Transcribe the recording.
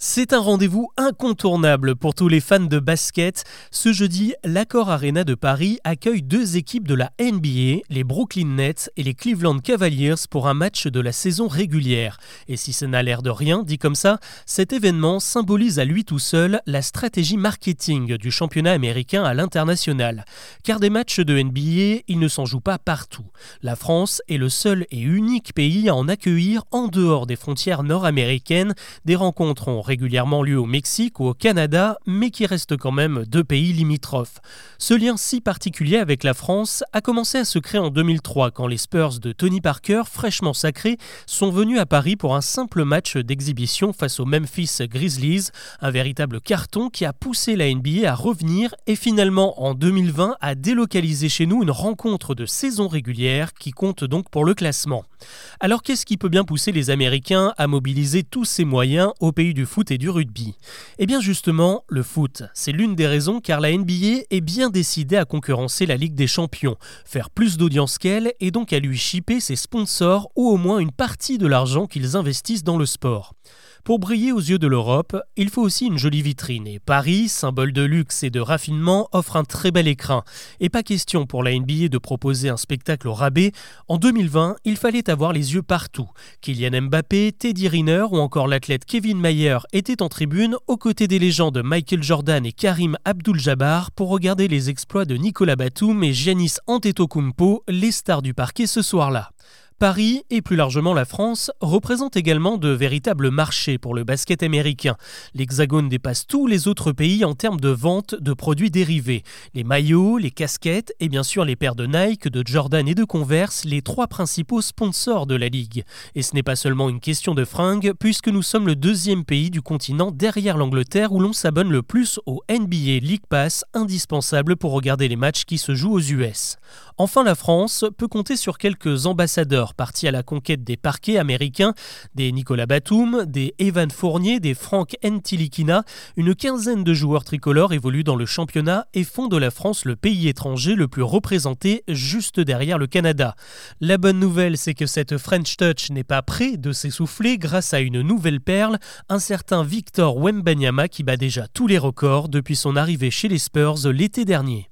C'est un rendez-vous incontournable pour tous les fans de basket. Ce jeudi, l'Accor Arena de Paris accueille deux équipes de la NBA, les Brooklyn Nets et les Cleveland Cavaliers, pour un match de la saison régulière. Et si ça n'a l'air de rien, dit comme ça, cet événement symbolise à lui tout seul la stratégie marketing du championnat américain à l'international. Car des matchs de NBA, il ne s'en joue pas partout. La France est le seul et unique pays à en accueillir en dehors des frontières nord-américaines. Des rencontres ont régulièrement lieu au Mexique ou au Canada, mais qui restent quand même deux pays limitrophes. Ce lien si particulier avec la France a commencé à se créer en 2003 quand les Spurs de Tony Parker, fraîchement sacrés, sont venus à Paris pour un simple match d'exhibition face aux Memphis Grizzlies, un véritable carton qui a poussé la NBA à revenir et finalement en 2020 à délocaliser chez nous une rencontre de saison régulière qui compte donc pour le classement. Alors qu'est-ce qui peut bien pousser les Américains à mobiliser tous ces moyens au pays du foot? Et du rugby Eh bien justement, le foot, c'est l'une des raisons car la NBA est bien décidée à concurrencer la Ligue des Champions, faire plus d'audience qu'elle et donc à lui chipper ses sponsors ou au moins une partie de l'argent qu'ils investissent dans le sport. Pour briller aux yeux de l'Europe, il faut aussi une jolie vitrine. Et Paris, symbole de luxe et de raffinement, offre un très bel écrin. Et pas question pour la NBA de proposer un spectacle au rabais. En 2020, il fallait avoir les yeux partout. Kylian Mbappé, Teddy Riner ou encore l'athlète Kevin Mayer étaient en tribune aux côtés des légendes Michael Jordan et Karim Abdul-Jabbar pour regarder les exploits de Nicolas Batum et Giannis Antetokounmpo, les stars du parquet ce soir-là. Paris et plus largement la France représentent également de véritables marchés pour le basket américain. L'Hexagone dépasse tous les autres pays en termes de vente de produits dérivés. Les maillots, les casquettes et bien sûr les paires de Nike, de Jordan et de Converse, les trois principaux sponsors de la ligue. Et ce n'est pas seulement une question de fringues puisque nous sommes le deuxième pays du continent derrière l'Angleterre où l'on s'abonne le plus au NBA League Pass, indispensable pour regarder les matchs qui se jouent aux US. Enfin, la France peut compter sur quelques ambassadeurs partis à la conquête des parquets américains, des Nicolas Batum, des Evan Fournier, des Frank Ntilikina. Une quinzaine de joueurs tricolores évoluent dans le championnat et font de la France le pays étranger le plus représenté juste derrière le Canada. La bonne nouvelle, c'est que cette French Touch n'est pas près de s'essouffler grâce à une nouvelle perle, un certain Victor Wembanyama qui bat déjà tous les records depuis son arrivée chez les Spurs l'été dernier.